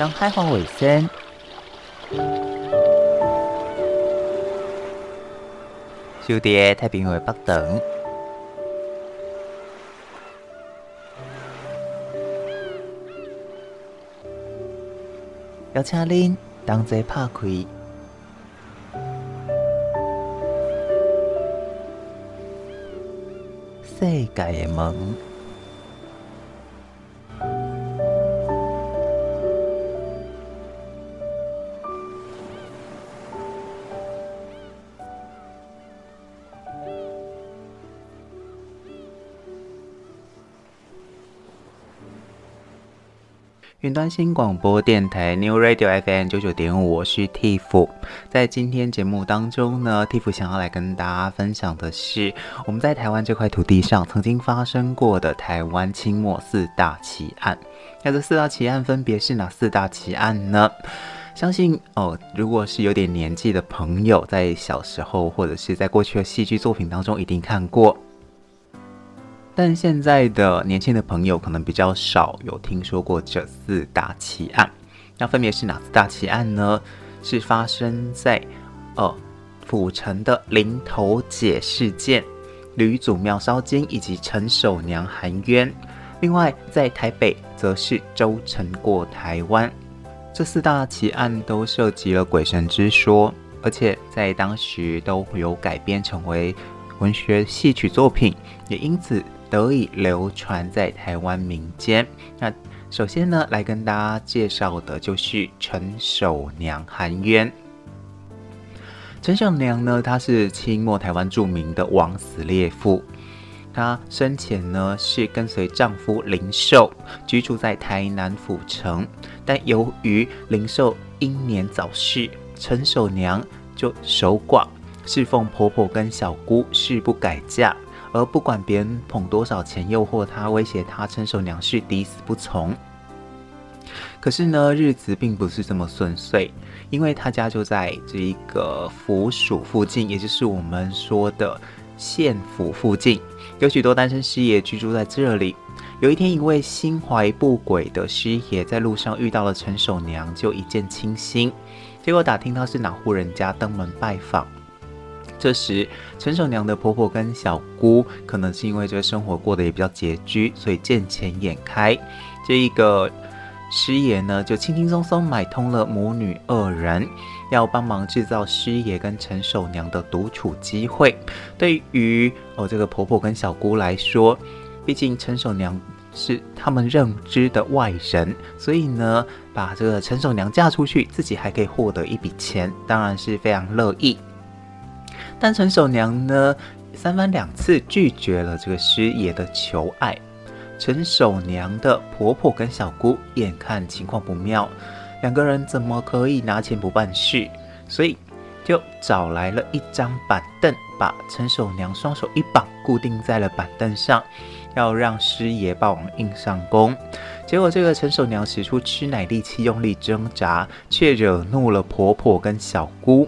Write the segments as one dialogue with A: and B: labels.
A: 当海防卫生，小弟太平洋北等，邀请您同齐拍开。世界的门。云端新广播电台 New Radio FM 九九点五，我是 Tiff。在今天节目当中呢，Tiff 想要来跟大家分享的是我们在台湾这块土地上曾经发生过的台湾清末四大奇案。那这四大奇案分别是哪四大奇案呢？相信哦，如果是有点年纪的朋友，在小时候或者是在过去的戏剧作品当中一定看过。但现在的年轻的朋友可能比较少有听说过这四大奇案，那分别是哪四大奇案呢？是发生在呃府城的林头姐事件、吕祖庙烧金以及陈守娘含冤。另外在台北则是周成过台湾。这四大奇案都涉及了鬼神之说，而且在当时都有改编成为文学戏曲作品，也因此。得以流传在台湾民间。那首先呢，来跟大家介绍的就是陈守娘含冤。陈守娘呢，她是清末台湾著名的枉死烈妇。她生前呢是跟随丈夫林寿居住在台南府城，但由于林寿英年早逝，陈守娘就守寡，侍奉婆婆跟小姑，誓不改嫁。而不管别人捧多少钱诱惑他、威胁他，陈守娘是抵死不从。可是呢，日子并不是这么顺遂，因为他家就在这一个府署附近，也就是我们说的县府附近，有许多单身师爷居住在这里。有一天，一位心怀不轨的师爷在路上遇到了陈守娘，就一见倾心，结果打听到是哪户人家，登门拜访。这时，陈守娘的婆婆跟小姑可能是因为这个生活过得也比较拮据，所以见钱眼开，这一个师爷呢就轻轻松松买通了母女二人，要帮忙制造师爷跟陈守娘的独处机会。对于哦这个婆婆跟小姑来说，毕竟陈守娘是他们认知的外人，所以呢把这个陈守娘嫁出去，自己还可以获得一笔钱，当然是非常乐意。但陈守娘呢，三番两次拒绝了这个师爷的求爱。陈守娘的婆婆跟小姑眼看情况不妙，两个人怎么可以拿钱不办事？所以就找来了一张板凳，把陈守娘双手一绑，固定在了板凳上，要让师爷霸王硬上弓。结果这个陈守娘使出吃奶力气，用力挣扎，却惹怒了婆婆跟小姑。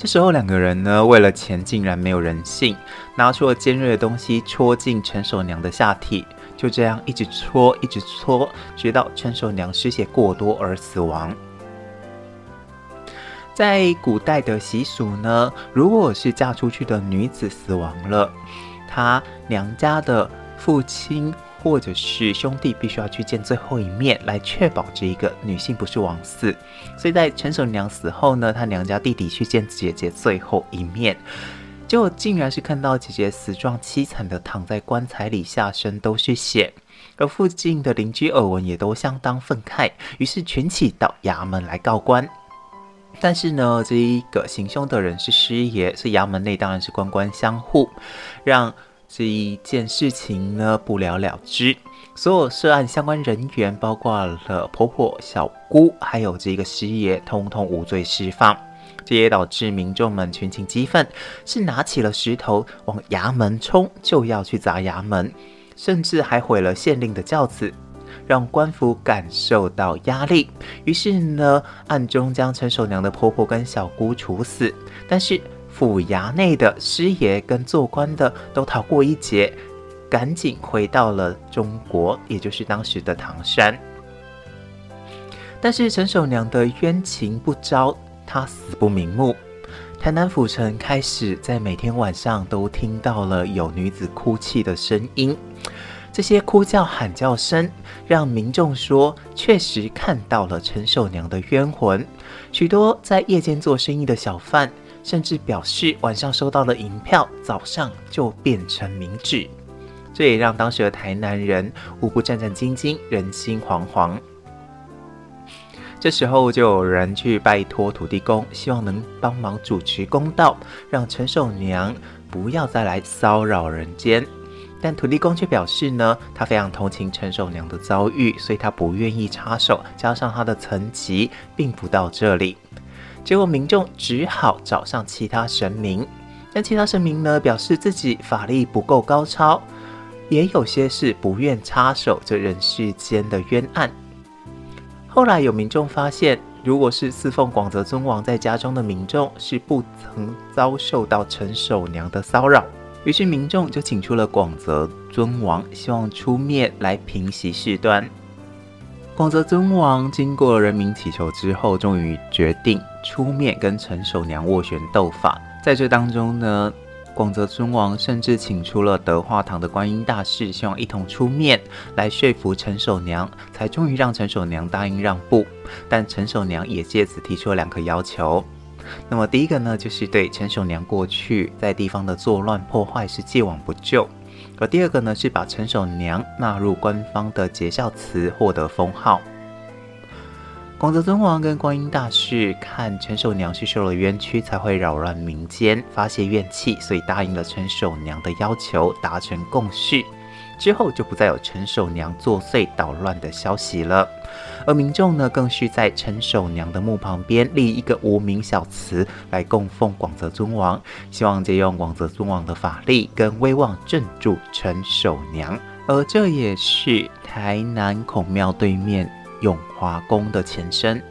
A: 这时候，两个人呢，为了钱竟然没有人性，拿出了尖锐的东西戳进陈守娘的下体，就这样一直戳，一直戳，直到陈守娘失血过多而死亡。在古代的习俗呢，如果是嫁出去的女子死亡了，她娘家的父亲。或者是兄弟必须要去见最后一面，来确保这一个女性不是枉死。所以在陈守娘死后呢，她娘家弟弟去见姐姐最后一面，结果竟然是看到姐姐死状凄惨的躺在棺材里，下身都是血。而附近的邻居耳闻也都相当愤慨，于是群起到衙门来告官。但是呢，这一个行凶的人是师爷，所以衙门内当然是官官相护，让。这一件事情呢，不了了之。所有涉案相关人员，包括了婆婆、小姑，还有这个师爷，通通无罪释放。这也导致民众们群情激愤，是拿起了石头往衙门冲，就要去砸衙门，甚至还毁了县令的轿子，让官府感受到压力。于是呢，暗中将陈守娘的婆婆跟小姑处死。但是。府衙内的师爷跟做官的都逃过一劫，赶紧回到了中国，也就是当时的唐山。但是陈守娘的冤情不招，她死不瞑目。台南府城开始在每天晚上都听到了有女子哭泣的声音，这些哭叫喊叫声让民众说确实看到了陈守娘的冤魂。许多在夜间做生意的小贩甚至表示晚上收到了银票，早上就变成冥纸。这也让当时的台南人无不战战兢兢，人心惶惶。这时候就有人去拜托土地公，希望能帮忙主持公道，让陈守娘不要再来骚扰人间。但土地公却表示呢，他非常同情陈守娘的遭遇，所以他不愿意插手。加上他的层级并不到这里，结果民众只好找上其他神明。但其他神明呢，表示自己法力不够高超，也有些是不愿插手这人世间的冤案。后来有民众发现，如果是侍奉广泽尊王在家中的民众，是不曾遭受到陈守娘的骚扰。于是民众就请出了广泽尊王，希望出面来平息事端。广泽尊王经过人民祈求之后，终于决定出面跟陈守娘斡旋斗法。在这当中呢，广泽尊王甚至请出了德化堂的观音大士，希望一同出面来说服陈守娘，才终于让陈守娘答应让步。但陈守娘也借此提出了两个要求。那么第一个呢，就是对陈守娘过去在地方的作乱破坏是既往不咎；而第二个呢，是把陈守娘纳入官方的节孝祠，获得封号。广泽尊王跟观音大士看陈守娘是受了冤屈，才会扰乱民间，发泄怨气，所以答应了陈守娘的要求，达成共识。之后就不再有陈守娘作祟捣乱的消息了。而民众呢，更是在陈守娘的墓旁边立一个无名小祠来供奉广泽尊王，希望借用广泽尊王的法力跟威望镇住陈守娘。而这也是台南孔庙对面。永华宫的前身，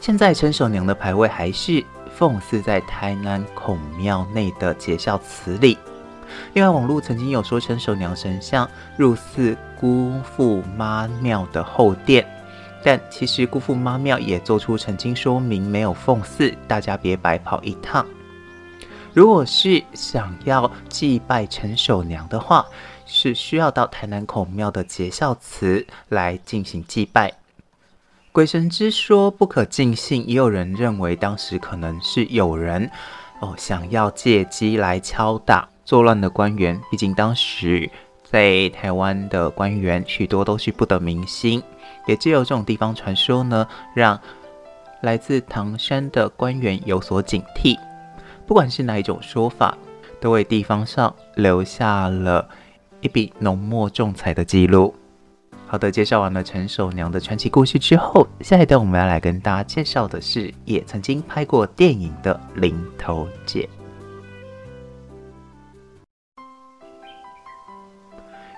A: 现在陈守娘的牌位还是奉祀在台南孔庙内的节孝祠里。另外，网络曾经有说陈守娘神像入祀姑父妈庙的后殿，但其实姑父妈庙也做出澄清说明，没有奉祀，大家别白跑一趟。如果是想要祭拜陈守娘的话，是需要到台南孔庙的节孝祠来进行祭拜。鬼神之说不可尽信，也有人认为当时可能是有人哦想要借机来敲打作乱的官员。毕竟当时在台湾的官员许多都是不得民心，也只有这种地方传说呢，让来自唐山的官员有所警惕。不管是哪一种说法，都为地方上留下了。一笔浓墨重彩的记录。好的，介绍完了陈守娘的传奇故事之后，下一段我们要来跟大家介绍的是，也曾经拍过电影的林头姐。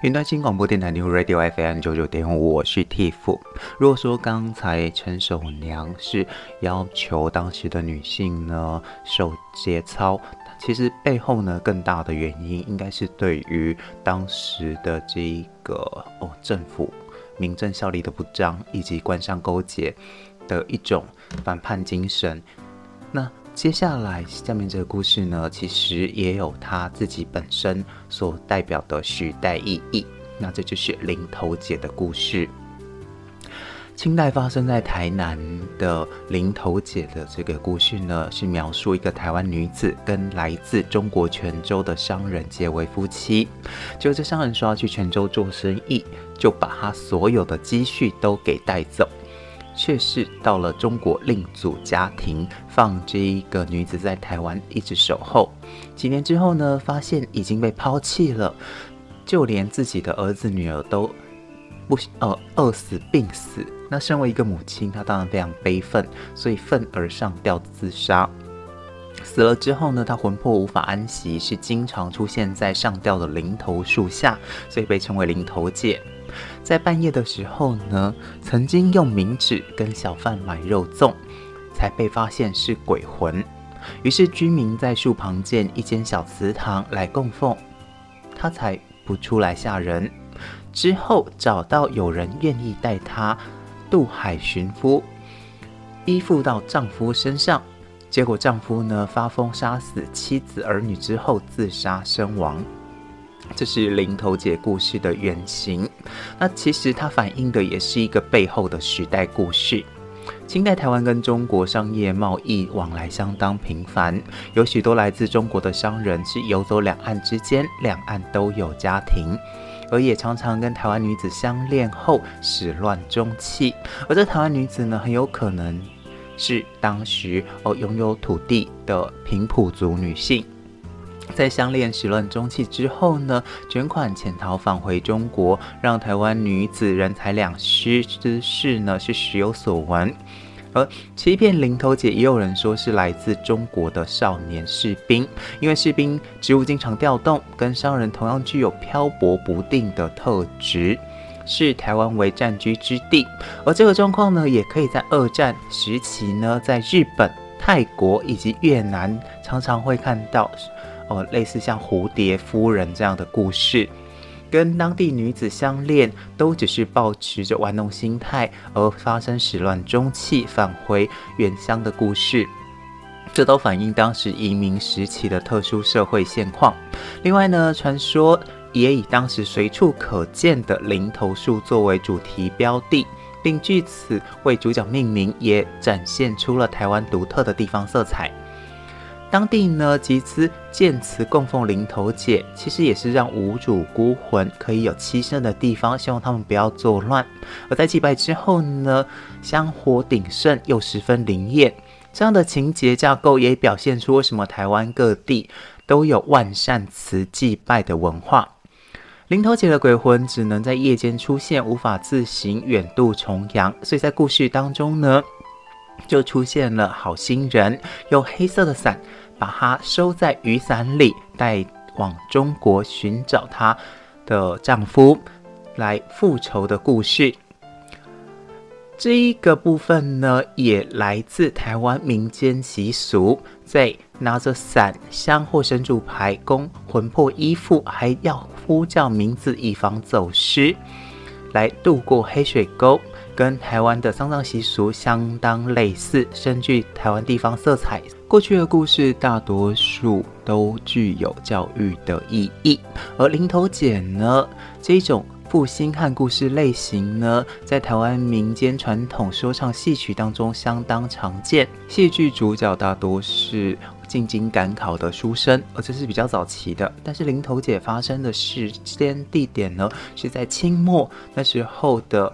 A: 云端新广播电台 New Radio FM 九九点五，我是 Tiff。如果说刚才陈守娘是要求当时的女性呢受节操。其实背后呢，更大的原因应该是对于当时的这一个哦政府民政效力的不彰，以及官商勾结的一种反叛精神。那接下来下面这个故事呢，其实也有他自己本身所代表的时代意义。那这就是林头姐的故事。清代发生在台南的林头姐的这个故事呢，是描述一个台湾女子跟来自中国泉州的商人结为夫妻，就这商人说要去泉州做生意，就把他所有的积蓄都给带走，却是到了中国另组家庭，放这一个女子在台湾一直守候。几年之后呢，发现已经被抛弃了，就连自己的儿子女儿都不呃饿死病死。那身为一个母亲，她当然非常悲愤，所以愤而上吊自杀。死了之后呢，她魂魄无法安息，是经常出现在上吊的零头树下，所以被称为零头姐。在半夜的时候呢，曾经用冥纸跟小贩买肉粽，才被发现是鬼魂。于是居民在树旁建一间小祠堂来供奉，她才不出来吓人。之后找到有人愿意带她。渡海寻夫，依附到丈夫身上，结果丈夫呢发疯杀死妻子儿女之后自杀身亡。这是林头姐故事的原型。那其实它反映的也是一个背后的时代故事。清代台湾跟中国商业贸易往来相当频繁，有许多来自中国的商人是游走两岸之间，两岸都有家庭，而也常常跟台湾女子相恋后始乱终弃。而这台湾女子呢，很有可能是当时哦拥有土地的平埔族女性。在相恋始乱终弃之后呢，卷款潜逃返回中国，让台湾女子人财两失之事呢是时有所闻。而欺骗零头姐，也有人说是来自中国的少年士兵，因为士兵职务经常调动，跟商人同样具有漂泊不定的特质，视台湾为战居之地。而这个状况呢，也可以在二战时期呢，在日本、泰国以及越南常常会看到。哦，类似像蝴蝶夫人这样的故事，跟当地女子相恋，都只是抱持着玩弄心态而发生始乱终弃、返回原乡的故事，这都反映当时移民时期的特殊社会现况。另外呢，传说也以当时随处可见的零头树作为主题标的，并据此为主角命名，也展现出了台湾独特的地方色彩。当地呢，集资建祠供奉灵头姐，其实也是让无主孤魂可以有栖身的地方，希望他们不要作乱。而在祭拜之后呢，香火鼎盛又十分灵验，这样的情节架构也表现出为什么台湾各地都有万善祠祭拜的文化。灵头姐的鬼魂只能在夜间出现，无法自行远渡重洋，所以在故事当中呢，就出现了好心人用黑色的伞。把它收在雨伞里，带往中国寻找她的丈夫来复仇的故事。这一个部分呢，也来自台湾民间习俗，在拿着伞、香或神主牌供魂魄依附，还要呼叫名字以防走失，来渡过黑水沟。跟台湾的丧葬习俗相当类似，深具台湾地方色彩。过去的故事大多数都具有教育的意义，而林投姐呢，这种负心汉故事类型呢，在台湾民间传统说唱戏曲当中相当常见。戏剧主角大多是进京赶考的书生，而这是比较早期的。但是林投姐发生的时间地点呢，是在清末那时候的。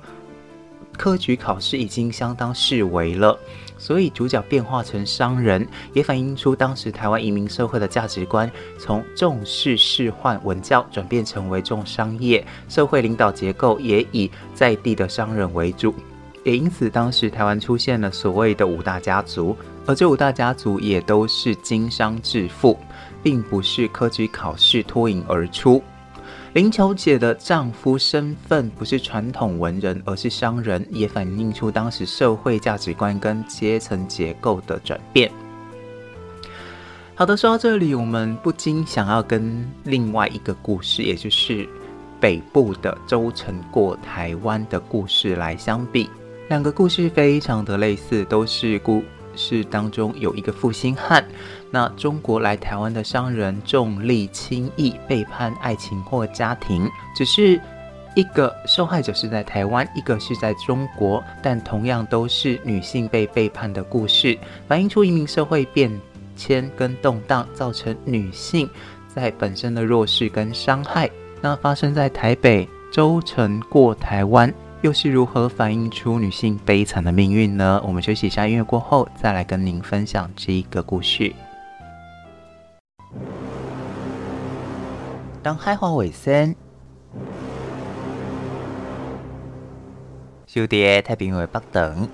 A: 科举考试已经相当式微了，所以主角变化成商人，也反映出当时台湾移民社会的价值观，从重视仕宦文教转变成为重商业，社会领导结构也以在地的商人为主，也因此当时台湾出现了所谓的五大家族，而这五大家族也都是经商致富，并不是科举考试脱颖而出。林投姐的丈夫身份不是传统文人，而是商人，也反映出当时社会价值观跟阶层结构的转变。好的，说到这里，我们不禁想要跟另外一个故事，也就是北部的周成过台湾的故事来相比。两个故事非常的类似，都是故是当中有一个负心汉。那中国来台湾的商人重利轻义，背叛爱情或家庭，只是一个受害者是在台湾，一个是在中国，但同样都是女性被背叛的故事，反映出移民社会变迁跟动荡，造成女性在本身的弱势跟伤害。那发生在台北，周城过台湾，又是如何反映出女性悲惨的命运呢？我们休息一下音乐过后，再来跟您分享这一个故事。当海花尾生，小弟太平为北等，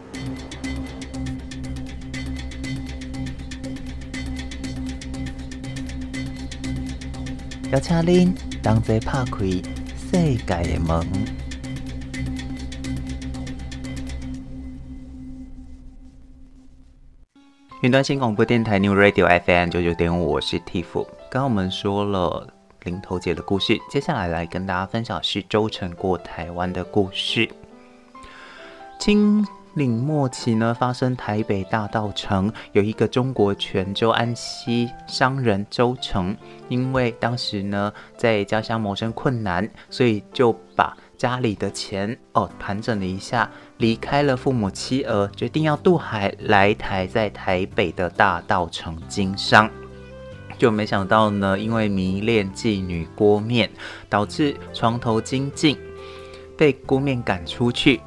A: 邀请您同齐拍开世界的门。云端新广播电台 New Radio FM 九九点五，我是 Tiff。刚刚我们说了。林头姐的故事，接下来来跟大家分享是周成过台湾的故事。清领末期呢，发生台北大盗城，有一个中国泉州安溪商人周成，因为当时呢在家乡谋生困难，所以就把家里的钱哦盘整了一下，离开了父母妻儿，决定要渡海来台，在台北的大道城经商。就没想到呢，因为迷恋妓女郭面，导致床头金尽，被郭面赶出去。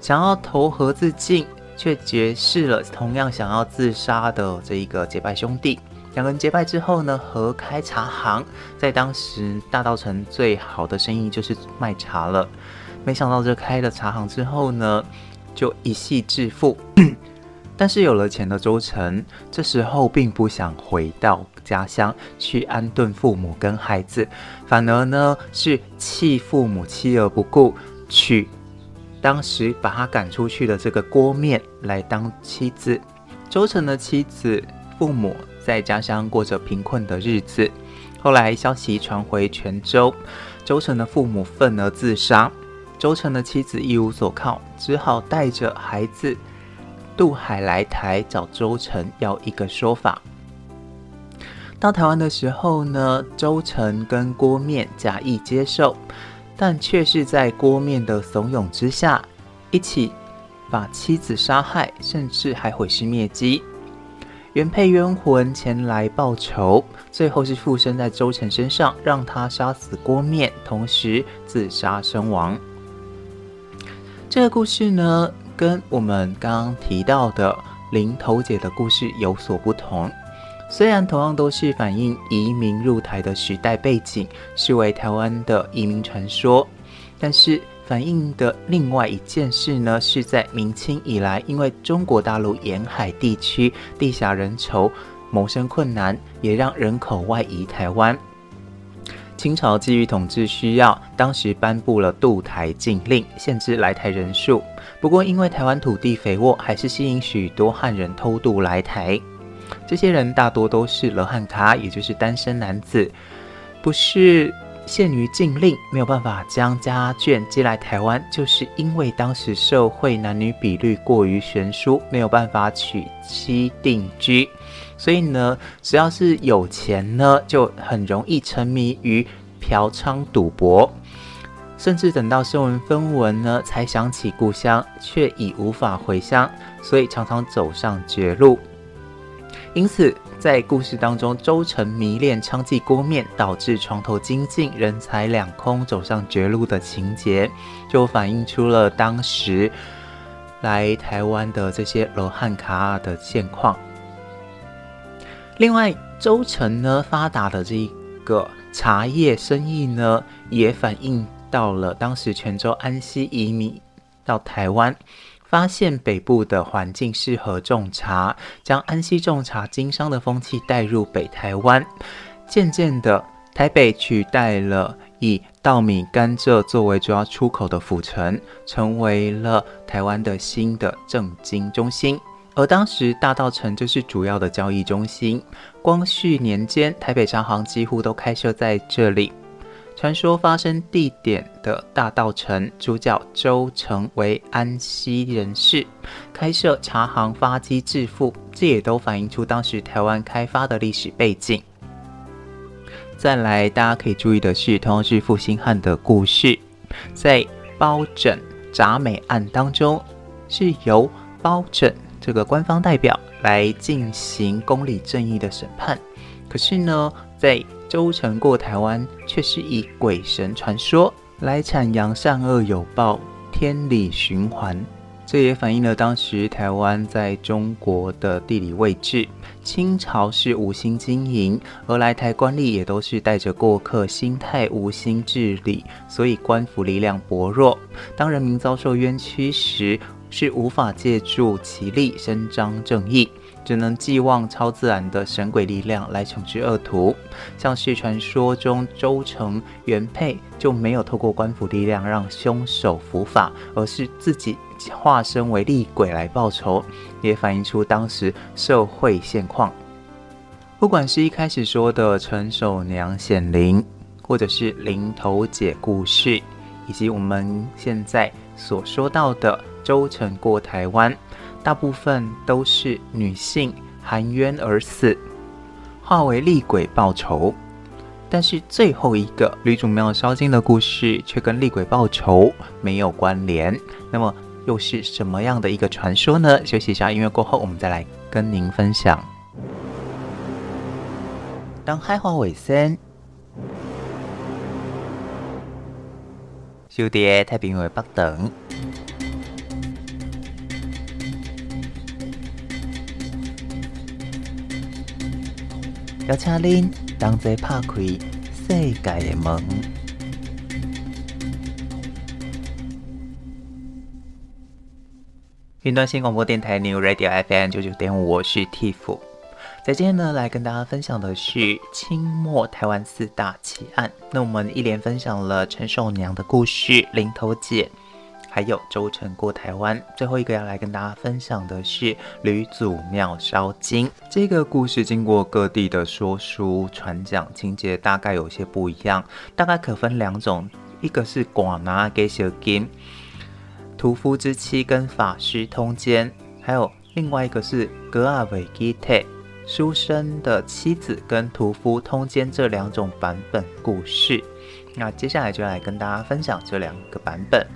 A: 想要投河自尽，却结识了同样想要自杀的这一个结拜兄弟。两个人结拜之后呢，合开茶行。在当时大稻城最好的生意就是卖茶了。没想到这开了茶行之后呢，就一夕致富。但是有了钱的周成，这时候并不想回到家乡去安顿父母跟孩子，反而呢是弃父母妻儿不顾，娶。当时把他赶出去的这个郭面来当妻子，周成的妻子父母在家乡过着贫困的日子。后来消息传回泉州，周成的父母愤而自杀，周成的妻子一无所靠，只好带着孩子渡海来台找周成要一个说法。到台湾的时候呢，周成跟郭面假意接受。但却是在郭面的怂恿之下，一起把妻子杀害，甚至还毁尸灭迹。原配冤魂前来报仇，最后是附身在周成身上，让他杀死郭面，同时自杀身亡。这个故事呢，跟我们刚刚提到的林投姐的故事有所不同。虽然同样都是反映移民入台的时代背景，视为台湾的移民传说，但是反映的另外一件事呢，是在明清以来，因为中国大陆沿海地区地狭人稠，谋生困难，也让人口外移台湾。清朝基于统治需要，当时颁布了渡台禁令，限制来台人数。不过因为台湾土地肥沃，还是吸引许多汉人偷渡来台。这些人大多都是罗汉卡，也就是单身男子，不是限于禁令，没有办法将家眷接来台湾，就是因为当时社会男女比率过于悬殊，没有办法娶妻定居，所以呢，只要是有钱呢，就很容易沉迷于嫖娼赌博，甚至等到身闻分文呢，才想起故乡，却已无法回乡，所以常常走上绝路。因此，在故事当中，周成迷恋娼妓郭面，导致床头金尽、人财两空、走上绝路的情节，就反映出了当时来台湾的这些罗汉脚的现况。另外，周成呢发达的这一个茶叶生意呢，也反映到了当时泉州安溪移民到台湾。发现北部的环境适合种茶，将安溪种茶经商的风气带入北台湾。渐渐的，台北取代了以稻米、甘蔗作为主要出口的府城，成为了台湾的新的政经中心。而当时大稻城就是主要的交易中心。光绪年间，台北茶行几乎都开设在这里。传说发生地点的大稻城，主角周成为安溪人士，开设茶行发迹致富，这也都反映出当时台湾开发的历史背景。再来，大家可以注意的是，同样是负心汉的故事，在包拯铡美案当中，是由包拯这个官方代表来进行公理正义的审判。可是呢，在周成过台湾，却是以鬼神传说来阐扬善恶有报、天理循环。这也反映了当时台湾在中国的地理位置。清朝是无心经营，而来台官吏也都是带着过客心态，无心治理，所以官府力量薄弱。当人民遭受冤屈时，是无法借助其力伸张正义。只能寄望超自然的神鬼力量来惩治恶徒，像是传说中周成原配就没有透过官府力量让凶手伏法，而是自己化身为厉鬼来报仇，也反映出当时社会现况。不管是一开始说的陈守娘显灵，或者是灵头姐故事，以及我们现在所说到的。舟沉过台湾，大部分都是女性含冤而死，化为厉鬼报仇。但是最后一个吕祖庙烧金的故事却跟厉鬼报仇没有关联。那么又是什么样的一个传说呢？休息一下音乐过后，我们再来跟您分享。当海花尾声，小弟太平为北等，邀请您同齐拍开世界的门。云端新广播电台 New Radio FM 九九点五，我是 Tiff。在今天呢，来跟大家分享的是清末台湾四大奇案。那我们一连分享了陈寿娘的故事、林投姐，还有舟沉过台湾。最后一个要来跟大家分享的是吕祖庙烧金。这个故事经过各地的说书传讲，情节大概有些不一样，大概可分两种：一个是寡拿给小金，屠夫之妻跟法师通奸；还有另外一个是格阿维基特。书生的妻子跟屠夫通奸这两种版本故事，那接下来就来跟大家分享这两个版本。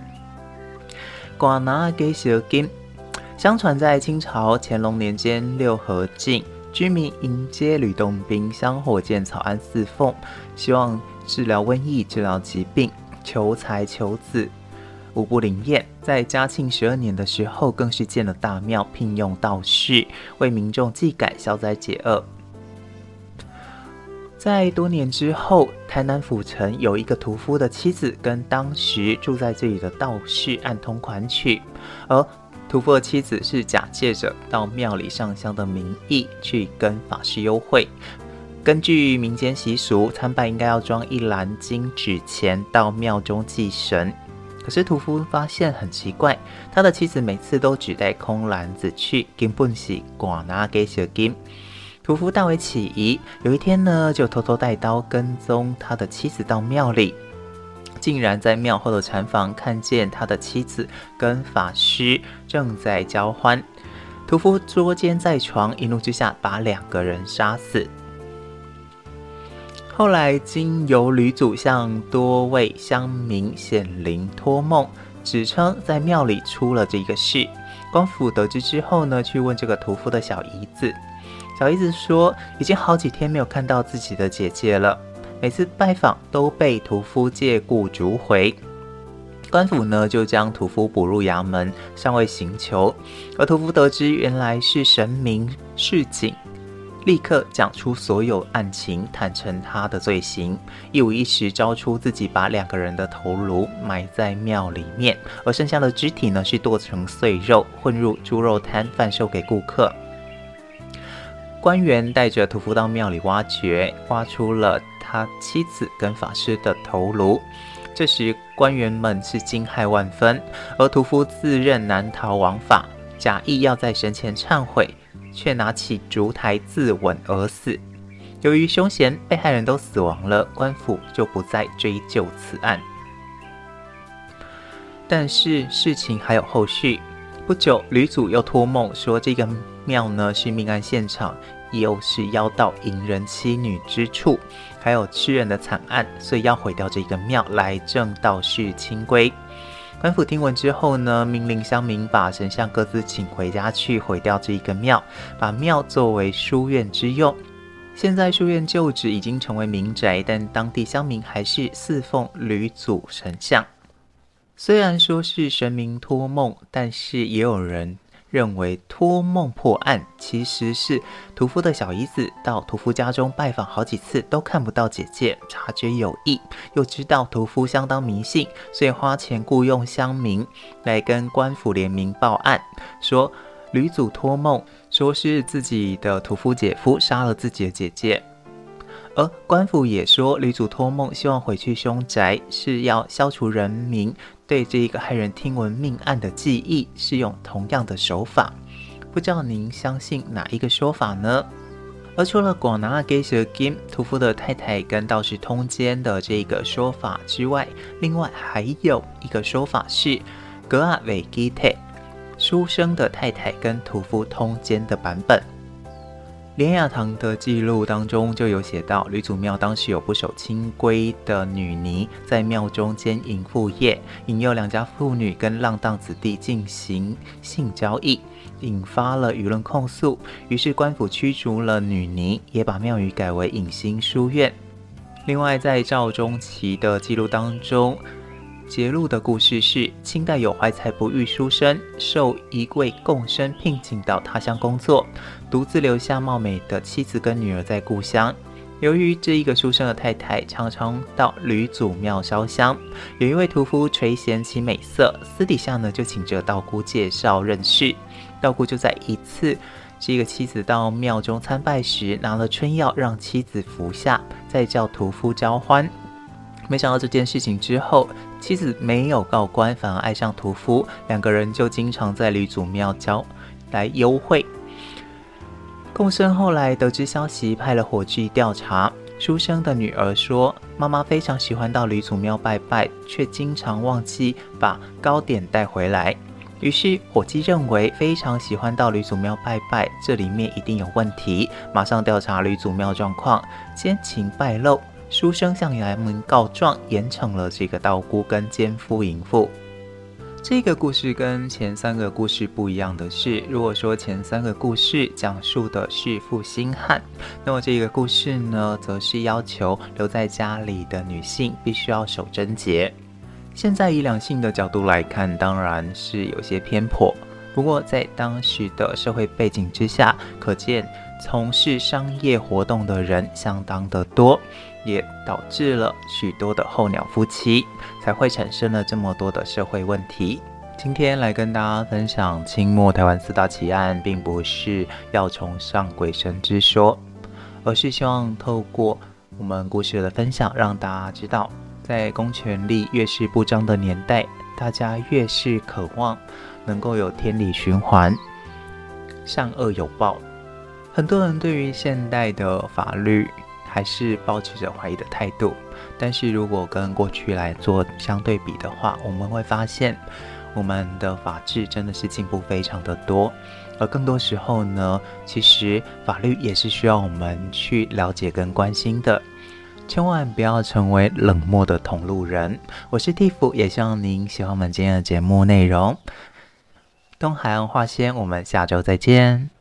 A: 寡拿给小金，相传在清朝乾隆年间六合境，居民迎接吕洞宾，香火见草庵侍奉，希望治疗瘟疫、治疗疾病、求财求子。无不灵验，在嘉庆十二年的时候，更是建了大庙，聘用道士为民众祭改消灾解厄。在多年之后，台南府城有一个屠夫的妻子跟当时住在这里的道士暗通款曲，而屠夫的妻子是假借着到庙里上香的名义去跟法师幽会。根据民间习俗，参拜应该要装一篮金纸钱到庙中祭神。可是屠夫发现很奇怪，他的妻子每次都只带空篮子去，根本是寡拿给小金。屠夫大为起疑，有一天呢，就偷偷带刀跟踪他的妻子到庙里，竟然在庙后的禅房看见他的妻子跟法师正在交欢。屠夫捉奸在床，一怒之下把两个人杀死。后来，经由吕祖向多位乡民显灵托梦，指称在庙里出了这个事。官府得知之后呢，去问这个屠夫的小姨子，小姨子说，已经好几天没有看到自己的姐姐了，每次拜访都被屠夫借故逐回。官府呢，就将屠夫捕入衙门，上位刑求。而屠夫得知原来是神明示警。立刻讲出所有案情，坦承他的罪行，一五一十招出自己把两个人的头颅埋在庙里面，而剩下的肢体呢，是剁成碎肉，混入猪肉摊贩售给顾客。官员带着屠夫到庙里挖掘，挖出了他妻子跟法师的头颅。这时官员们是惊骇万分，而屠夫自认难逃王法，假意要在神前忏悔。却拿起烛台自刎而死。由于凶嫌、被害人都死亡了，官府就不再追究此案。但是事情还有后续。不久，吕祖又托梦说，这个庙呢是命案现场，又是妖道淫人妻女之处，还有吃人的惨案，所以要毁掉这个庙，来正道士清规。官府听闻之后呢，命令乡民把神像各自请回家去，毁掉这一个庙，把庙作为书院之用。现在书院旧址已经成为民宅，但当地乡民还是侍奉吕祖神像。虽然说是神明托梦，但是也有人。认为托梦破案，其实是屠夫的小姨子到屠夫家中拜访好几次都看不到姐姐，察觉有异，又知道屠夫相当迷信，所以花钱雇佣乡民来跟官府联名报案，说吕祖托梦，说是自己的屠夫姐夫杀了自己的姐姐，而官府也说吕祖托梦，希望回去凶宅，是要消除人民。对这一个骇人听闻命案的记忆，是用同样的手法，不知道您相信哪一个说法呢？而除了寡拿给小金屠夫的太太跟道士通奸的这个说法之外，另外还有一个说法是格阿维基特，书生的太太跟屠夫通奸的版本。连雅堂的记录当中就有写到，吕祖庙当时有不守清规的女尼在庙中奸淫妇业，引诱两家妇女跟浪荡子弟进行性交易，引发了舆论控诉。于是官府驱逐了女尼，也把庙宇改为隐心书院。另外，在赵中奇的记录当中，节录的故事是：清代有怀才不遇书生，受一位贡生聘请到他乡工作，独自留下貌美的妻子跟女儿在故乡。由于这一个书生的太太常常到吕祖庙烧香，有一位屠夫垂涎其美色，私底下呢就请这道姑介绍认识。道姑就在一次这个妻子到庙中参拜时，拿了春药让妻子服下，再叫屠夫交欢。没想到这件事情之后，妻子没有告官，反而爱上屠夫，两个人就经常在吕祖庙交来幽会。共生后来得知消息，派了伙计调查。书生的女儿说，妈妈非常喜欢到吕祖庙拜拜，却经常忘记把糕点带回来。于是伙计认为非常喜欢到吕祖庙拜拜，这里面一定有问题，马上调查吕祖庙状况，奸情败露。书生向衙门告状，严惩了这个道姑跟奸夫淫妇。这个故事跟前三个故事不一样的是，如果说前三个故事讲述的是负心汉，那么这个故事呢，则是要求留在家里的女性必须要守贞洁。现在以两性的角度来看，当然是有些偏颇。不过在当时的社会背景之下，可见从事商业活动的人相当的多。也导致了许多的候鸟夫妻，才会产生了这么多的社会问题。今天来跟大家分享清末台湾四大奇案，并不是要崇尚鬼神之说，而是希望透过我们故事的分享，让大家知道，在公权力越是不彰的年代，大家越是渴望能够有天理循环，善恶有报。很多人对于现代的法律，还是抱持着怀疑的态度，但是如果跟过去来做相对比的话，我们会发现我们的法治真的是进步非常的多，而更多时候呢，其实法律也是需要我们去了解跟关心的，千万不要成为冷漠的同路人。我是蒂芙也希望您喜欢我们今天的节目内容。东海岸话先，我们下周再见。